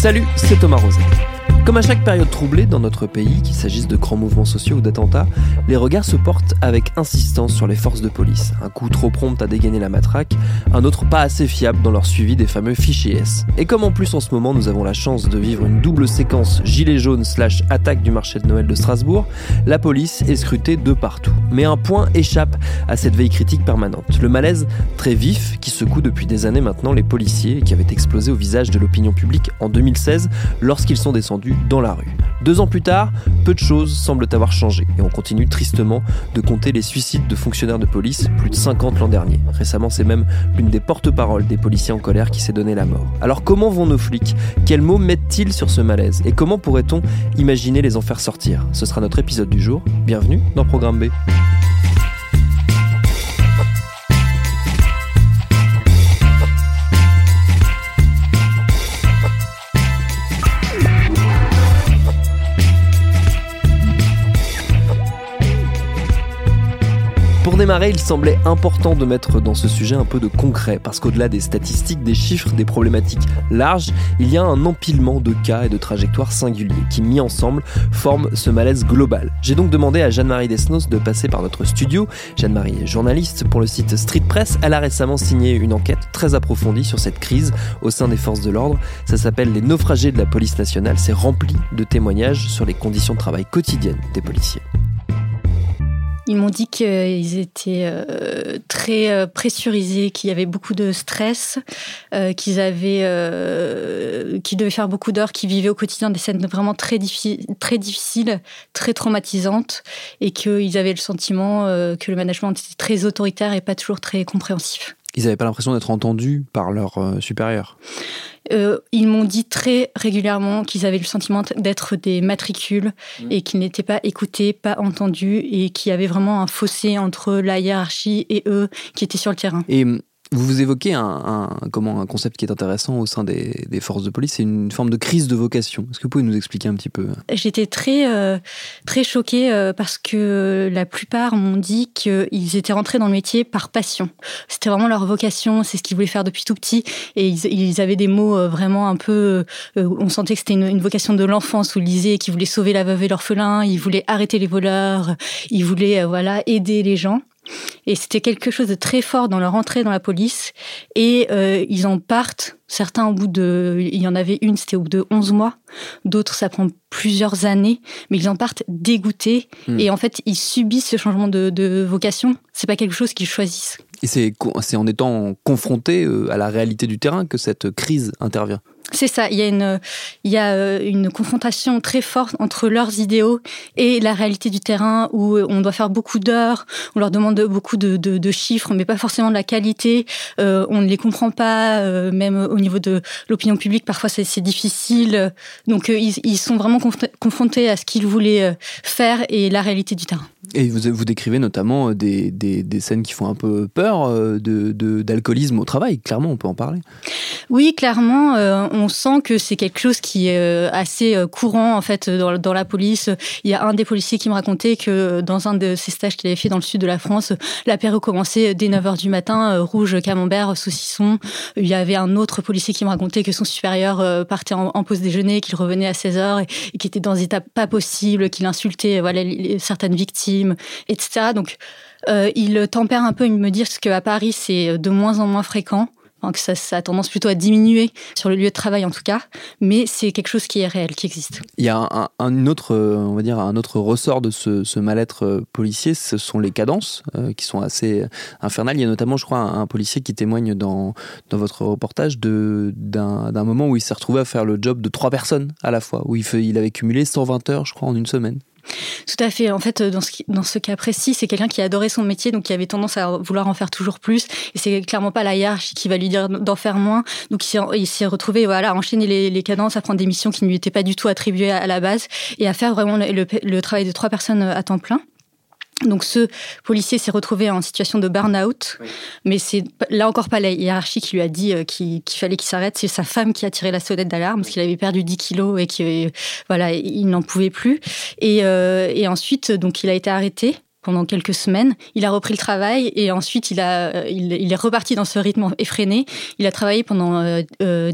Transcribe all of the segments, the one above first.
Salut, c'est Thomas Roset. Comme à chaque période troublée dans notre pays, qu'il s'agisse de grands mouvements sociaux ou d'attentats, les regards se portent avec insistance sur les forces de police. Un coup trop prompt à dégainer la matraque, un autre pas assez fiable dans leur suivi des fameux fichiers S. Et comme en plus en ce moment nous avons la chance de vivre une double séquence gilet jaune slash attaque du marché de Noël de Strasbourg, la police est scrutée de partout. Mais un point échappe à cette veille critique permanente. Le malaise très vif qui secoue depuis des années maintenant les policiers et qui avait explosé au visage de l'opinion publique en 2016 lorsqu'ils sont descendus dans la rue. Deux ans plus tard, peu de choses semblent avoir changé et on continue tristement de compter les suicides de fonctionnaires de police, plus de 50 l'an dernier. Récemment, c'est même l'une des porte-paroles des policiers en colère qui s'est donné la mort. Alors comment vont nos flics? Quels mots mettent-ils sur ce malaise? Et comment pourrait-on imaginer les en faire sortir? Ce sera notre épisode du jour. Bienvenue dans Programme B. démarrer, il semblait important de mettre dans ce sujet un peu de concret, parce qu'au-delà des statistiques, des chiffres, des problématiques larges, il y a un empilement de cas et de trajectoires singuliers qui, mis ensemble, forment ce malaise global. J'ai donc demandé à Jeanne-Marie Desnos de passer par notre studio. Jeanne-Marie est journaliste pour le site Street Press. Elle a récemment signé une enquête très approfondie sur cette crise au sein des forces de l'ordre. Ça s'appelle Les naufragés de la police nationale. C'est rempli de témoignages sur les conditions de travail quotidiennes des policiers. Ils m'ont dit qu'ils étaient euh, très euh, pressurisés, qu'il y avait beaucoup de stress, euh, qu'ils avaient, qu'ils devaient faire beaucoup d'heures, qu'ils vivaient au quotidien des scènes vraiment très, très difficiles, très traumatisantes, et qu'ils avaient le sentiment que le management était très autoritaire et pas toujours très compréhensif. Ils n'avaient pas l'impression d'être entendus par leurs euh, supérieurs. Euh, ils m'ont dit très régulièrement qu'ils avaient le sentiment d'être des matricules Mmh. et qu'ils n'étaient pas écoutés, pas entendus et qu'il y avait vraiment un fossé entre la hiérarchie et eux qui étaient sur le terrain. Et hum, vous vous évoquez un, un- comment, un concept qui est intéressant au sein des, des forces de police, c'est une forme de crise de vocation. Est-ce que vous pouvez nous expliquer un petit peu? J'étais très, euh, très choquée euh, parce que la plupart m'ont dit qu'ils étaient rentrés dans le métier par passion. C'était vraiment leur vocation, c'est ce qu'ils voulaient faire depuis tout petit. Et ils, ils avaient des mots euh, vraiment un peu. euh, on sentait que c'était une, une vocation de l'enfance où ils disaient qu'ils voulaient sauver la veuve et l'orphelin, ils voulaient arrêter les voleurs, ils voulaient voilà, aider les gens. Et c'était quelque chose de très fort dans leur entrée dans la police. Et euh, ils en partent, certains au bout de... Il y en avait une, c'était au bout de 11 mois. D'autres, ça prend plusieurs années. Mais ils en partent dégoûtés. Hmm. Et en fait, ils subissent ce changement de, de vocation. C'est pas quelque chose qu'ils choisissent. Et c'est en étant confronté euh, à la réalité du terrain que cette crise intervient. C'est ça, il y, a une, il y a euh, une confrontation très forte entre leurs idéaux et la réalité du terrain où on doit faire beaucoup d'heures, on leur demande beaucoup de, de, chiffres, mais pas forcément de la qualité, euh, on ne les comprend pas, euh, même au niveau de l'opinion publique, parfois c'est difficile. Donc ils, ils, sont vraiment confrontés à ce qu'ils voulaient faire et la réalité du terrain. Et vous, vous décrivez notamment des, des, des, scènes qui font un peu peur d'alcoolisme de, d'alcoolisme au travail, clairement, on peut en parler. Oui, clairement, on sent que c'est quelque chose qui est euh, assez euh, courant en fait dans, la police. Il y a un des policiers qui me racontait que dans un de ses stages qu'il avait fait dans le sud de la France, l'apéro commençait dès 9h du matin, euh, rouge, camembert, saucisson. Il y avait un autre policier qui me racontait que son supérieur partait en, pause déjeuner, qu'il revenait à 16h et, qu'il était dans des états pas possibles, qu'il insultait certaines victimes, etc. Donc, il tempère un peu, il me dit qu'à Paris, c'est de moins en moins fréquent que ça, a tendance plutôt à diminuer sur le lieu de travail en tout cas, mais c'est quelque chose qui est réel, qui existe. Il y a un, autre, on va dire, un autre ressort de ce, mal-être euh, policier, ce sont les cadences euh, qui sont assez infernales. Il y a notamment, je crois, un, policier qui témoigne dans, dans votre reportage d'un moment où il s'est retrouvé à faire le job de trois personnes à la fois, où il, fait, il avait cumulé 120 heures, je crois, en une semaine. Tout à fait. En fait, dans ce, cas précis, c'est quelqu'un qui adorait son métier, donc qui avait tendance à vouloir en faire toujours plus. Et c'est clairement pas la hiérarchie qui va lui dire d'en faire moins. Donc il s'est retrouvé voilà, à enchaîner les, cadences, à prendre des missions qui ne lui étaient pas du tout attribuées à la base et à faire vraiment le travail de trois personnes à temps plein. Donc ce policier s'est retrouvé en situation de burn-out, mais c'est là encore pas la hiérarchie qui lui a dit euh, qu'il fallait qu'il s'arrête, c'est sa femme qui a tiré la sonnette d'alarme parce qu'il avait perdu 10 kilos et qu'il voilà, il n'en pouvait plus. Et, euh, et ensuite, donc il a été arrêté pendant quelques semaines. Il a repris le travail et ensuite il, a, il, est reparti dans ce rythme effréné. Il a travaillé pendant 120 euh,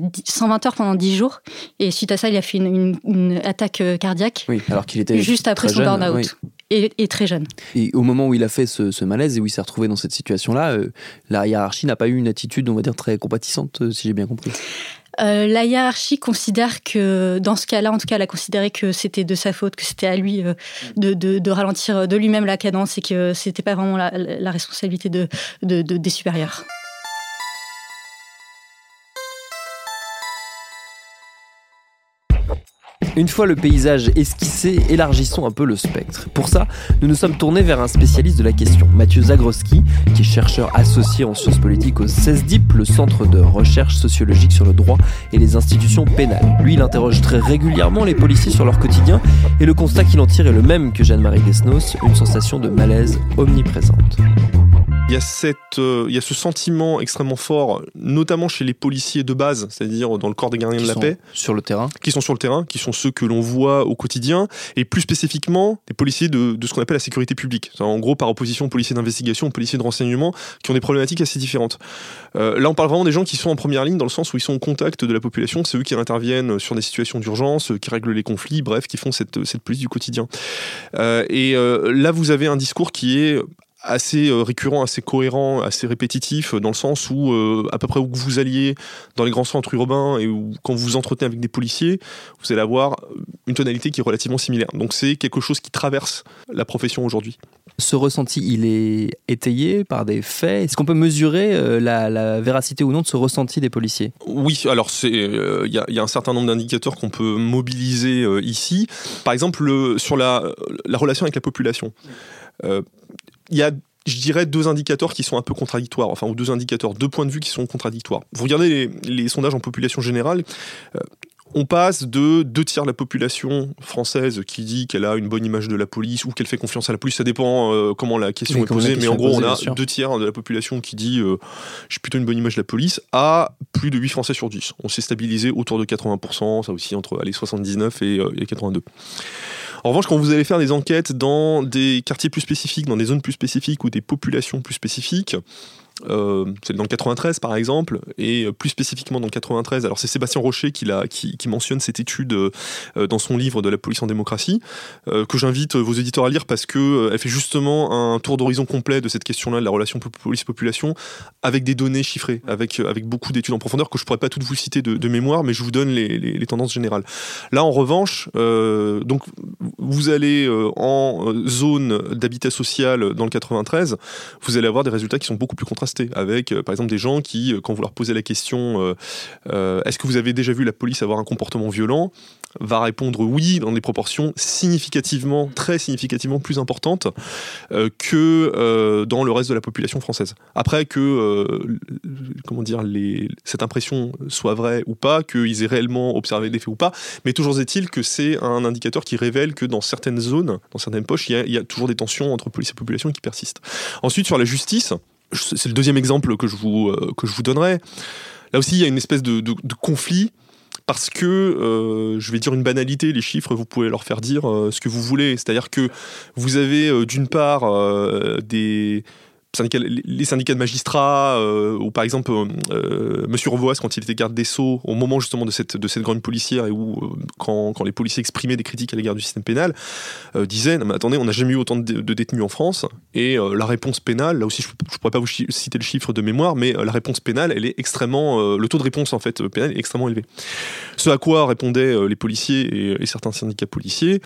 heures pendant 10 jours et suite à ça, il a fait une, attaque cardiaque. Oui, alors qu'il était juste après son burn-out et, très jeune. Et au moment où il a fait ce, malaise et où il s'est retrouvé dans cette situation-là, euh, la hiérarchie n'a pas eu une attitude, on va dire, très compatissante, euh, si j'ai bien compris. Euh, la hiérarchie considère que, dans ce cas-là, en tout cas, elle a considéré que c'était de sa faute, que c'était à lui de, de, ralentir de lui-même la cadence et que c'était pas vraiment la, la responsabilité de, des supérieurs. Une fois le paysage esquissé, élargissons un peu le spectre. Pour ça, nous nous sommes tournés vers un spécialiste de la question, Mathieu Zagroski, qui est chercheur associé en sciences politiques au CESDIP, le centre de recherche sociologique sur le droit et les institutions pénales. Lui, il interroge très régulièrement les policiers sur leur quotidien et le constat qu'il en tire est le même que Jeanne-Marie Desnos, une sensation de malaise omniprésente. Il y, a cette, euh, il y a ce sentiment extrêmement fort, notamment chez les policiers de base, c'est-à-dire dans le corps des gardiens de la paix. Sur le terrain. Qui sont sur le terrain, qui sont ceux que l'on voit au quotidien, et plus spécifiquement des policiers de, de ce qu'on appelle la sécurité publique. En gros, par opposition aux policiers d'investigation, aux policiers de renseignement, qui ont des problématiques assez différentes. Euh, là, on parle vraiment des gens qui sont en première ligne, dans le sens où ils sont au contact de la population, c'est eux qui interviennent sur des situations d'urgence, qui règlent les conflits, bref, qui font cette, cette police du quotidien. Euh, et là, vous avez un discours qui est assez euh, récurrent, assez cohérent, assez répétitif, dans le sens où euh, à peu près où que vous alliez dans les grands centres urbains et où, quand vous vous entretenez avec des policiers, vous allez avoir une tonalité qui est relativement similaire. Donc c'est quelque chose qui traverse la profession aujourd'hui. Ce ressenti, il est étayé par des faits? Est-ce qu'on peut mesurer euh, la, véracité ou non de ce ressenti des policiers? Oui, alors il y, a un certain nombre d'indicateurs qu'on peut mobiliser ici. Par exemple, sur la, la, relation avec la population il y a je dirais deux indicateurs qui sont un peu contradictoires, enfin, ou deux indicateurs, deux points de vue qui sont contradictoires. Vous regardez les, sondages en population générale, euh, on passe de deux tiers de la population française qui dit qu'elle a une bonne image de la police ou qu'elle fait confiance à la police, ça dépend euh, comment la question est posée, mais en gros, on a deux tiers de la population qui dit euh, j'ai plutôt une bonne image de la police, à plus de 8 Français sur 10. On s'est stabilisé autour de 80%, ça aussi entre allez, 79 et, et 82. En revanche, quand vous allez faire des enquêtes dans des quartiers plus spécifiques, dans des zones plus spécifiques ou des populations plus spécifiques, euh, c'est dans le 93 par exemple, et plus spécifiquement dans le 93. Alors c'est Sébastien Rocher qui, mentionne cette étude euh, dans son livre de la police en démocratie, euh, que j'invite vos éditeurs à lire parce que elle fait justement un tour d'horizon complet de cette question-là, de la relation police-population, avec des données chiffrées, avec, beaucoup d'études en profondeur que je pourrais pas toutes vous citer de, mémoire, mais je vous donne les, les, tendances générales. Là en revanche, donc vous allez en zone d'habitat social dans le 93, vous allez avoir des résultats qui sont beaucoup plus contrastés avec, par exemple, des gens qui, quand vous leur posez la question, est-ce que vous avez déjà vu la police avoir un comportement violent va répondre oui dans des proportions significativement, très significativement plus importantes que dans le reste de la population française. Après que, comment dire, cette impression soit vraie ou pas, qu'ils aient réellement observé des faits ou pas, mais toujours est-il que c'est un indicateur qui révèle que dans certaines zones, dans certaines poches, il y a, toujours des tensions entre police et population qui persistent. Ensuite, sur la justice, c'est le deuxième exemple que je vous, euh, que je vous donnerai. Là aussi, il y a une espèce de, conflit parce que, euh, je vais dire une banalité, les chiffres, vous pouvez leur faire dire euh, ce que vous voulez. C'est-à-dire que vous avez d'une part des les syndicats de magistrats, euh, ou par exemple euh, euh, Monsieur quand il était garde des Sceaux, au moment justement de cette, de grande policière, et où quand, quand, les policiers exprimaient des critiques à l'égard du système pénal, disaient mais attendez, on n'a jamais eu autant de, détenus en France, et la réponse pénale, là aussi je ne pourrais pas vous citer le chiffre de mémoire, mais la réponse pénale, elle est extrêmement, le taux de réponse en fait pénale est extrêmement élevé. Ce à quoi répondaient les policiers et certains syndicats policiers,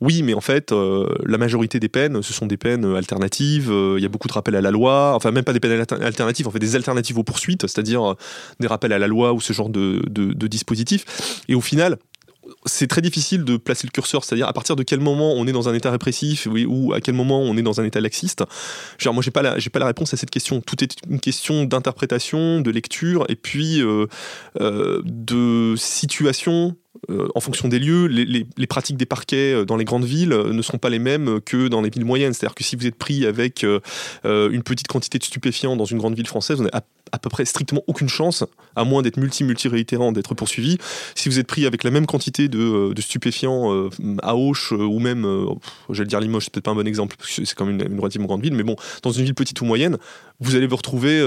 oui, mais en fait, euh, la majorité des peines, ce sont des peines alternatives. Euh, il y a beaucoup de rappels à la loi. Enfin, même pas des peines alternatives, en fait, des alternatives aux poursuites, c'est-à-dire euh, des rappels à la loi ou ce genre de, de, dispositifs. Et au final, c'est très difficile de placer le curseur, c'est-à-dire à partir de quel moment on est dans un état répressif ou à quel moment on est dans un état laxiste. Genre, moi, j'ai pas pas la réponse à cette question. Tout est une question d'interprétation, de lecture et puis de situation euh, en fonction des lieux, les, pratiques des parquets euh, dans les grandes villes euh, ne sont pas les mêmes que dans les villes moyennes. C'est-à-dire que si vous êtes pris avec une petite quantité de stupéfiants dans une grande ville française, vous n'avez à, peu près strictement aucune chance, à moins d'être multi-multi-réitérant, d'être poursuivi. Si vous êtes pris avec la même quantité de, stupéfiants à Auch ou même, j'allais dire Limoges, c'est peut-être pas un bon exemple, parce que c'est quand même une, une, relativement grande ville, mais bon, dans une ville petite ou moyenne, vous allez vous retrouver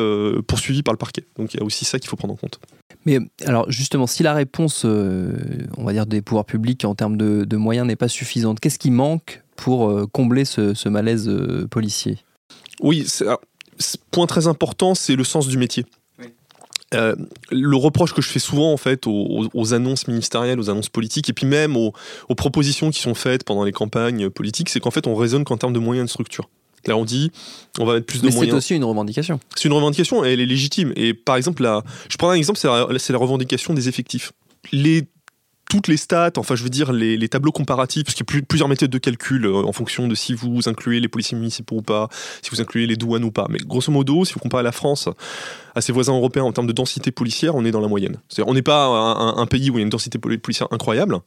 poursuivi par le parquet. Donc il y a aussi ça qu'il faut prendre en compte. Mais alors justement, si la réponse, euh, on va dire, des pouvoirs publics en termes de, moyens n'est pas suffisante, qu'est-ce qui manque pour euh, combler ce, malaise euh, policier? Oui, point très important, c'est le sens du métier. le reproche que je fais souvent en fait aux, annonces ministérielles, aux annonces politiques, et puis même aux, aux propositions qui sont faites pendant les campagnes politiques, c'est qu'en fait on raisonne qu'en termes de moyens de structure. Là, on dit, on va mettre plus de Mais moyens. C'est aussi une revendication. C'est une revendication et elle est légitime. Et par exemple, là, je prends un exemple, c'est la, revendication des effectifs. Les toutes les stats, enfin je veux dire les, tableaux comparatifs, parce qu'il y a plusieurs méthodes de calcul euh, en fonction de si vous incluez les policiers municipaux ou pas, si vous incluez les douanes ou pas. Mais grosso modo, si vous comparez la France à ses voisins européens en termes de densité policière, on est dans la moyenne. C'est-à-dire on n'est pas un, pays où il y a une densité policière incroyable.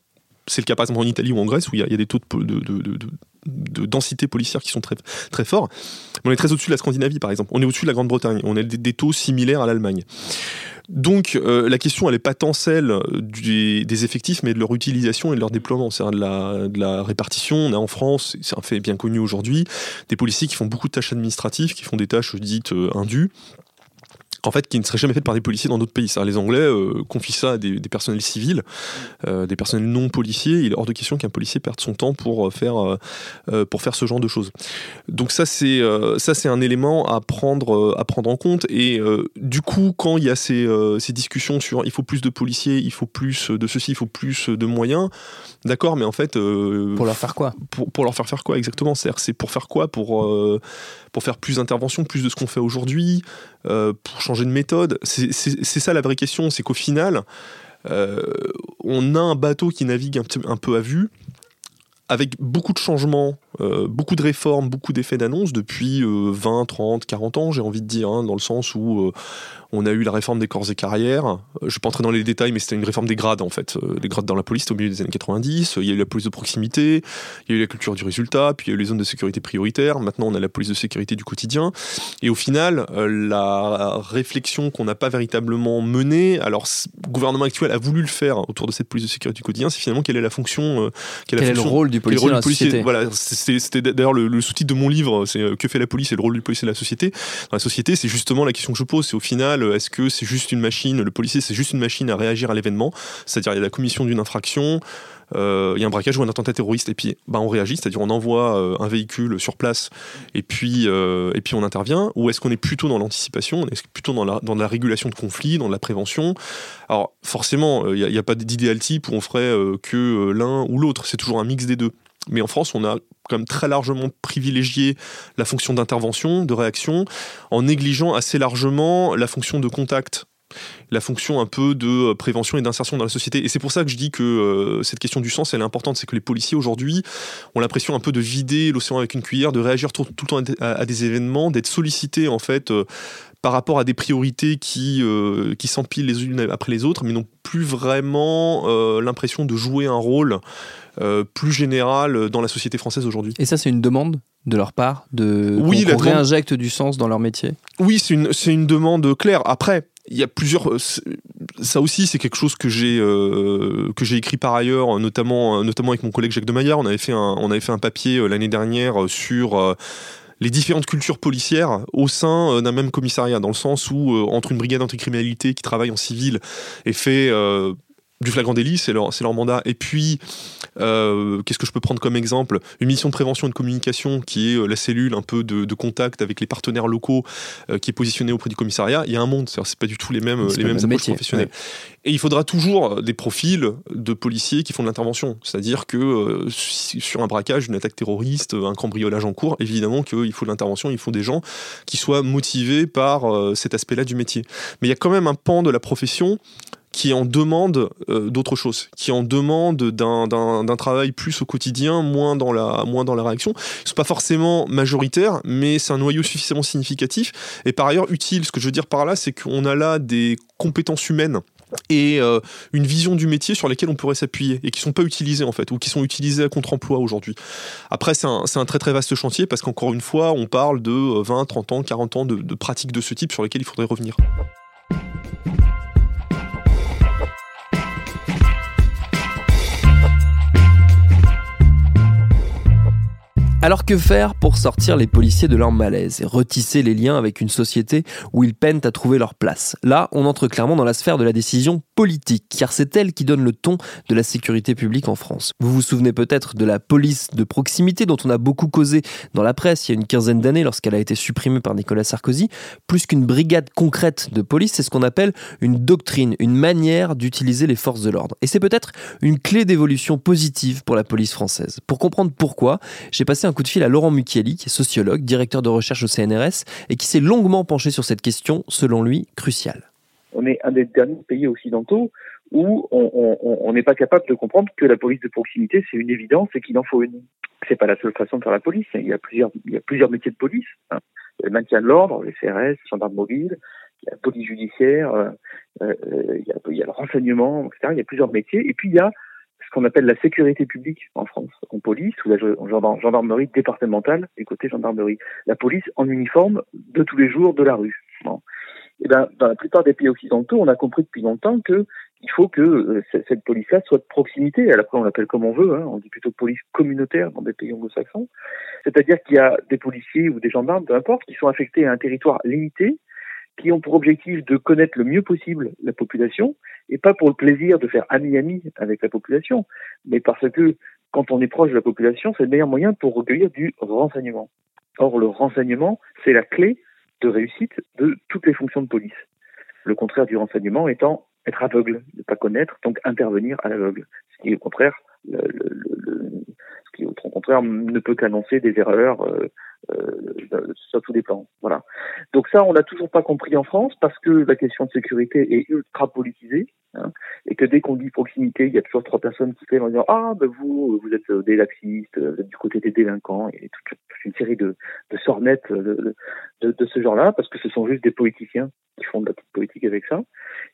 C'est le cas par exemple en Italie ou en Grèce où il y a, des taux de, de de densité policière qui sont très, très forts. on est très au-dessus de la Scandinavie, par exemple. On est au-dessus de la Grande-Bretagne. On a des, taux similaires à l'Allemagne. Donc euh, la question, elle n'est pas tant celle des, effectifs, mais de leur utilisation et de leur déploiement. C'est de la, de la répartition. On a en France, c'est un fait bien connu aujourd'hui, des policiers qui font beaucoup de tâches administratives, qui font des tâches dites euh, indues en fait, qui ne serait jamais fait par des policiers dans d'autres pays. Ça, les Anglais euh, confient ça à des, personnels civils, euh, des personnels non policiers. Il est hors de question qu'un policier perde son temps pour euh, faire, pour faire ce genre de choses. Donc ça, c'est ça, c'est un élément à prendre, à prendre en compte. Et du coup, quand il y a ces, ces, discussions sur il faut plus de policiers, il faut plus de ceci, il faut plus de moyens, d'accord, mais en fait, pour leur faire quoi? pour, pour, leur faire faire quoi exactement? C'est pour faire quoi? Pour pour faire plus d'interventions, plus de ce qu'on fait aujourd'hui, pour changer de méthode. C'est ça la vraie question, c'est qu'au final, euh, on a un bateau qui navigue un, peu à vue, avec beaucoup de changements, euh, beaucoup de réformes, beaucoup d'effets d'annonce depuis 20, 30, 40 ans, j'ai envie de dire, hein, dans le sens où on a eu la réforme des corps et carrières. Euh, je ne vais pas entrer dans les détails, mais c'était une réforme des grades, en fait. Euh, les grades dans la police, au milieu des années 90. Il y a eu la police de proximité, il y a eu la culture du résultat, puis il y a eu les zones de sécurité prioritaires. Maintenant, on a la police de sécurité du quotidien. Et au final, euh, la réflexion qu'on n'a pas véritablement menée, alors le gouvernement actuel a voulu le faire autour de cette police de sécurité du quotidien, c'est finalement quelle est la fonction. quel est le rôle du policier dans la société? Voilà, c'était d'ailleurs le, sous-titre de mon livre, c'est Que fait la police et le rôle du policier dans la société. Dans la société, c'est justement la question que je pose, c'est au final, est-ce que c'est juste une machine, le policier c'est juste une machine à réagir à l'événement, c'est-à-dire il y a la commission d'une infraction, euh, il y a un braquage ou un attentat terroriste et puis bah, on réagit, c'est-à-dire on envoie euh, un véhicule sur place et puis, euh, et puis on intervient, ou est-ce qu'on est plutôt dans l'anticipation, est-ce plutôt dans la, dans la régulation de conflits, dans la prévention? Alors forcément, il n'y a, a, pas d'idéal type où on ferait que l'un ou l'autre, c'est toujours un mix des deux. Mais en France, on a même très largement privilégié la fonction d'intervention, de réaction, en négligeant assez largement la fonction de contact la fonction un peu de euh, prévention et d'insertion dans la société. Et c'est pour ça que je dis que euh, cette question du sens, elle est importante. C'est que les policiers aujourd'hui ont l'impression un peu de vider l'océan avec une cuillère, de réagir tout, le temps à, des événements, d'être sollicités en fait euh, par rapport à des priorités qui, qui s'empilent les unes après les autres, mais n'ont plus vraiment l'impression de jouer un rôle plus général dans la société française aujourd'hui. Et ça, c'est une demande de leur part de oui, réinjecte du sens dans leur métier? Oui, c'est une, une demande claire. Après, il y a plusieurs. Euh, ça aussi, c'est quelque chose que j'ai euh, que j'ai écrit par ailleurs, notamment notamment avec mon collègue Jacques Demaillard. On avait fait un on avait fait un papier euh, l'année dernière sur les différentes cultures policières au sein d'un même commissariat, dans le sens où entre une brigade anticriminalité qui travaille en civil et fait du flagrant délit, c'est leur, leur mandat. Et puis, euh, qu'est-ce que je peux prendre comme exemple? Une mission de prévention et de communication qui est euh, la cellule un peu de, contact avec les partenaires locaux euh, qui est positionnée auprès du commissariat. Il y a un monde, c'est pas du tout les mêmes, les mêmes approches professionnelles. Et il faudra toujours des profils de policiers qui font de l'intervention. C'est-à-dire que sur un braquage, une attaque terroriste, un cambriolage en cours, évidemment qu'il faut de l'intervention, il faut des gens qui soient motivés par cet aspect-là du métier. Mais il y a quand même un pan de la profession qui en demande euh, d'autres choses, qui en demande d'un travail plus au quotidien, moins dans la, réaction. Ils sont pas forcément majoritaires, mais c'est un noyau suffisamment significatif et par ailleurs utile. Ce que je veux dire par là, c'est qu'on a là des compétences humaines et euh, une vision du métier sur lesquelles on pourrait s'appuyer et qui sont pas utilisées en fait ou qui sont utilisées à contre-emploi aujourd'hui. Après c'est un, très très vaste chantier parce qu'encore une fois on parle de 20, 30 ans, 40 ans de pratiques de ce type sur lesquelles il faudrait revenir. Alors que faire pour sortir les policiers de leur malaise et retisser les liens avec une société où ils peinent à trouver leur place? Là, on entre clairement dans la sphère de la décision car c'est elle qui donne le ton de la sécurité publique en France. Vous vous souvenez peut-être de la police de proximité dont on a beaucoup causé dans la presse il y a une quinzaine d'années lorsqu'elle a été supprimée par Nicolas Sarkozy. Plus qu'une brigade concrète de police, c'est ce qu'on appelle une doctrine, une manière d'utiliser les forces de l'ordre. Et c'est peut-être une clé d'évolution positive pour la police française. Pour comprendre pourquoi, j'ai passé un coup de fil à Laurent Mucchielli, qui est sociologue, directeur de recherche au CNRS, et qui s'est longuement penché sur cette question, selon lui, cruciale. On est un des derniers pays occidentaux où on n'est pas capable de comprendre que la police de proximité, c'est une évidence et qu'il en faut une. C'est pas la seule façon de faire la police. Il y a plusieurs, il y a plusieurs métiers de police. Hein. Le maintien de l'ordre, les CRS, les gendarmes mobiles, la police judiciaire, euh, euh, il, y a, il, y a, le renseignement, etc. Il y a plusieurs métiers. Et puis il y a ce qu'on appelle la sécurité publique en France, en police ou la gendarmerie départementale du côté gendarmerie. La police en uniforme de tous les jours de la rue. Eh ben, dans la plupart des pays occidentaux, on a compris depuis longtemps que il faut que euh, cette police-là soit de proximité. Après, on l'appelle comme on veut. Hein. On dit plutôt police communautaire dans des pays anglo-saxons. C'est-à-dire qu'il y a des policiers ou des gendarmes, peu importe, qui sont affectés à un territoire limité, qui ont pour objectif de connaître le mieux possible la population, et pas pour le plaisir de faire ami-ami avec la population, mais parce que quand on est proche de la population, c'est le meilleur moyen pour recueillir du renseignement. Or, le renseignement, c'est la clé de réussite de toutes les fonctions de police. Le contraire du renseignement étant être aveugle, ne pas connaître, donc intervenir à l'aveugle. Ce qui, au contraire, le, ce qui, au contraire, ne peut qu'annoncer des erreurs, euh, euh, sur tous les plans. Voilà. Donc ça, on n'a toujours pas compris en France parce que la question de sécurité est ultra politisée hein, et que dès qu'on dit proximité, il y a toujours trois personnes qui viennent en disant ah ben vous vous êtes des laxistes, vous êtes du côté des délinquants et toute, une série de, de sornettes de, de, de ce genre-là parce que ce sont juste des politiciens qui font de la petite politique avec ça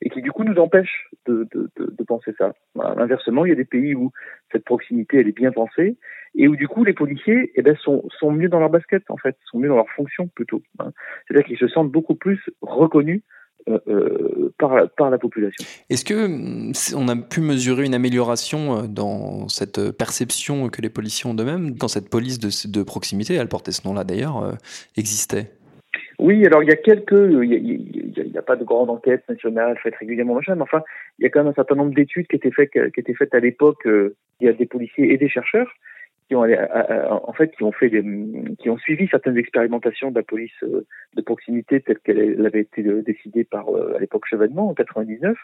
et qui du coup nous empêchent de, de, de penser ça. Voilà. Inversement, il y a des pays où cette proximité elle est bien pensée et où du coup les policiers eh ben, sont, sont mieux dans leur basket en fait, sont mieux dans leur fonction plutôt. Hein. C'est-à-dire qu'ils se sentent beaucoup plus reconnus euh, euh, par, la, par la population. Est-ce que mm, on a pu mesurer une amélioration euh, dans cette perception que les policiers ont d'eux-mêmes quand cette police de, de proximité, elle portait ce nom-là d'ailleurs, existait? Oui, alors il y a quelques, il n'y a, pas de grande enquête nationale faite régulièrement, machin, mais enfin, il y a quand même un certain nombre d'études qui étaient faites, qui étaient faites à l'époque. il y a des policiers et des chercheurs qui ont en fait qui ont fait qui ont suivi certaines expérimentations de la police euh, de proximité telle qu'elle avait été euh, décidée par à l'époque Chevènement en 99.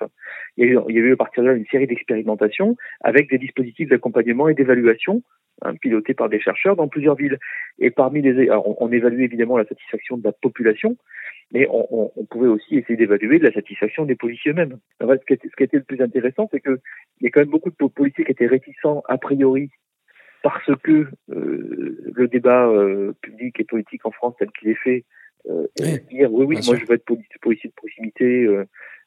Il y a eu, à partir de là une série d'expérimentations avec des dispositifs d'accompagnement et d'évaluation hein, pilotés par des chercheurs dans plusieurs villes. Et parmi les, alors on, évalue évidemment la satisfaction de la population, mais on, on, pouvait aussi essayer d'évaluer la satisfaction des policiers eux-mêmes. En fait, ce, qui était, le plus intéressant, c'est que il y a quand même beaucoup de policiers qui étaient réticents a priori parce que euh, le débat euh, public et politique en France tel qu'il est fait, euh, dire oui, oui, moi je veux être policier de proximité, euh,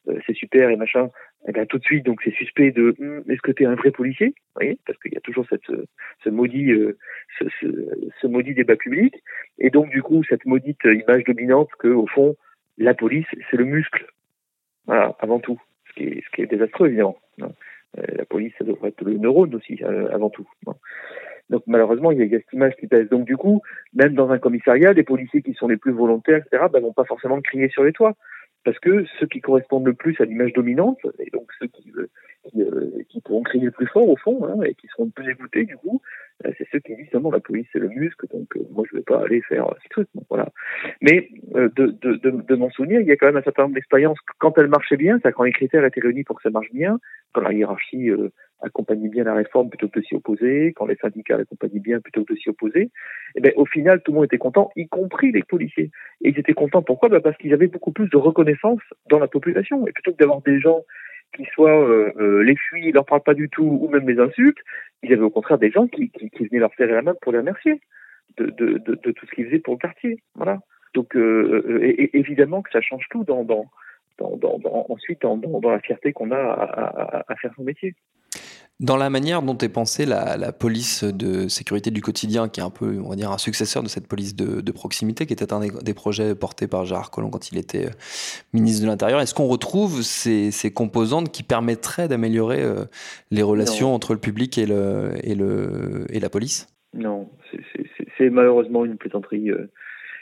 euh, c'est super et machin, et eh bien tout de suite donc c'est suspect de hum, est-ce que tu es un vrai policier, vous voyez, parce qu'il y a toujours cette ce maudit ce, ce, ce, maudit débat public, et donc du coup cette maudite image dominante que au fond la police c'est le muscle, voilà avant tout, ce qui est ce qui est désastreux évidemment. Euh, la police, ça devrait être le neurone aussi, euh, avant tout. Donc malheureusement, il y, a, cette image qui pèse. Donc du coup, même dans un commissariat, les policiers qui sont les plus volontaires, etc., ben, vont pas forcément crier sur les toits. Parce que ceux qui correspondent le plus à l'image dominante, et donc ceux qui, euh, euh, pourront crier le plus fort au fond, hein, et qui seront le plus écoutés du coup, euh, c'est ceux qui disent seulement la police c'est le muscle, donc moi je vais pas aller faire ce truc. voilà. Mais de, de, mon souvenir, il y a quand même un certain nombre d'expériences. Quand elles marchaient bien, c'est quand les critères étaient réunis pour que ça marche bien, quand la hiérarchie accompagnait bien la réforme plutôt que de s'y opposer, quand les syndicats l'accompagnaient bien plutôt que de s'y opposer, et eh ben, au final, tout le monde était content, y compris les policiers. Et ils étaient contents pourquoi? Ben Parce qu'ils avaient beaucoup plus de reconnaissance dans la population. Et plutôt que d'avoir des gens qui soient euh, euh, les fuient, ils leur parlent pas du tout, ou même les insultes, ils avaient au contraire des gens qui, qui, venaient leur serrer la main pour les remercier de, de, tout ce qu'ils faisaient pour le quartier. Voilà. Donc euh, évidemment que ça change tout dans, dans, dans, dans ensuite dans, la fierté qu'on a à, faire son métier. Dans la manière dont est pensée la, la, police de sécurité du quotidien, qui est un peu, on va dire, un successeur de cette police de, de proximité, qui était un des, projets portés par Gérard Collomb quand il était euh, ministre de l'Intérieur, est-ce qu'on retrouve ces, ces, composantes qui permettraient d'améliorer euh, les relations entre le public et, le, et, le, et la police? Non, c'est malheureusement une plaisanterie. Euh,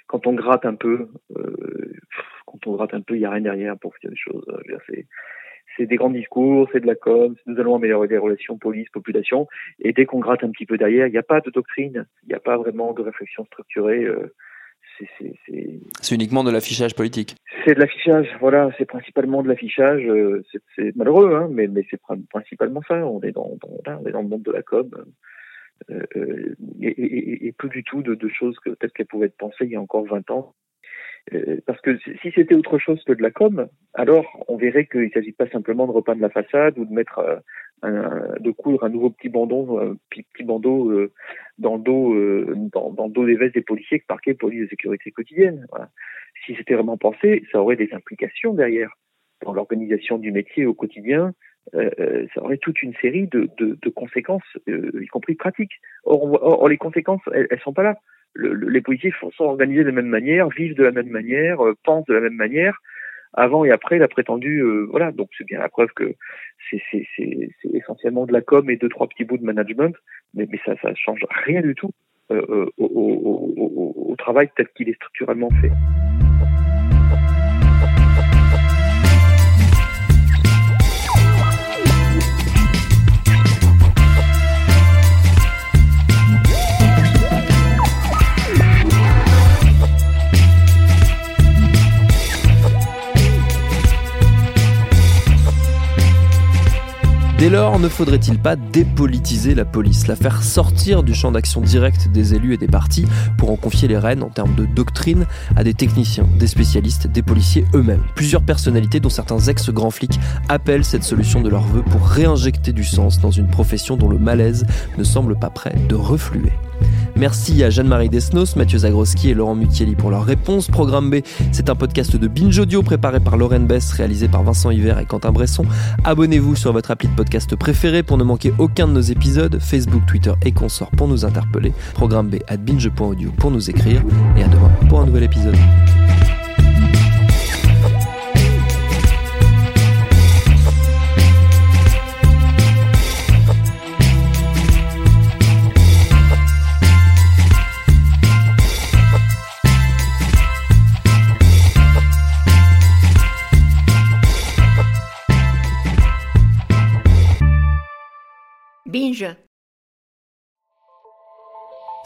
quand on gratte un peu, quand on gratte un peu, il n'y a rien derrière pour faire des choses. C'est des grands discours, c'est de la com, nous allons améliorer les relations police-population. Et dès qu'on gratte un petit peu derrière, il n'y a pas de doctrine, il n'y a pas vraiment de réflexion structurée. Euh, c'est uniquement de l'affichage politique. C'est de l'affichage, voilà, c'est principalement de l'affichage. Euh, c'est malheureux, hein, mais, mais c'est principalement ça. On est dans, dans, on est dans le monde de la com. Euh, et, et, et, plus du tout de, de choses que peut-être qu'elles pouvaient être pensées il y a encore 20 ans. Euh, parce que si c'était autre chose que de la com, alors on verrait qu'il ne s'agit pas simplement de repeindre la façade ou de mettre euh, un, de coudre un nouveau petit bandeau, un petit, bandeau euh, dans le dos, dans, le dos des vestes des policiers que parquet police de sécurité quotidienne. Si c'était vraiment pensé, ça aurait des implications derrière dans l'organisation du métier au quotidien. Euh, ça aurait toute une série de, conséquences, y compris pratiques. Or, or, les conséquences, elles, elles sont pas là les policiers sont organisés de la même manière, vivent de la même manière, euh, pensent de la même manière, avant et après la prétendue. Euh, voilà, donc c'est bien la preuve que c'est essentiellement de la com et deux trois petits bouts de management, mais, ça ça change rien du tout euh, au, au, au travail tel qu'il est structurellement fait. Dès lors, ne faudrait-il pas dépolitiser la police, la faire sortir du champ d'action direct des élus et des partis pour en confier les rênes en termes de doctrine à des techniciens, des spécialistes, des policiers eux-mêmes? Plusieurs personnalités, dont certains ex-grands flics, appellent cette solution de leur vœu pour réinjecter du sens dans une profession dont le malaise ne semble pas prêt de refluer. Merci à Jeanne-Marie Desnos, Mathieu Zagroski et Laurent Mucchielli pour leurs réponses. Programme B, c'est un podcast de Binge Audio préparé par Lauren Bess, réalisé par Vincent Hiver et Quentin Bresson. Abonnez-vous sur votre appli de podcast préféré pour ne manquer aucun de nos épisodes. Facebook, Twitter et consorts pour nous interpeller. Programme B à binge.audio pour nous écrire. Et à demain pour un nouvel épisode.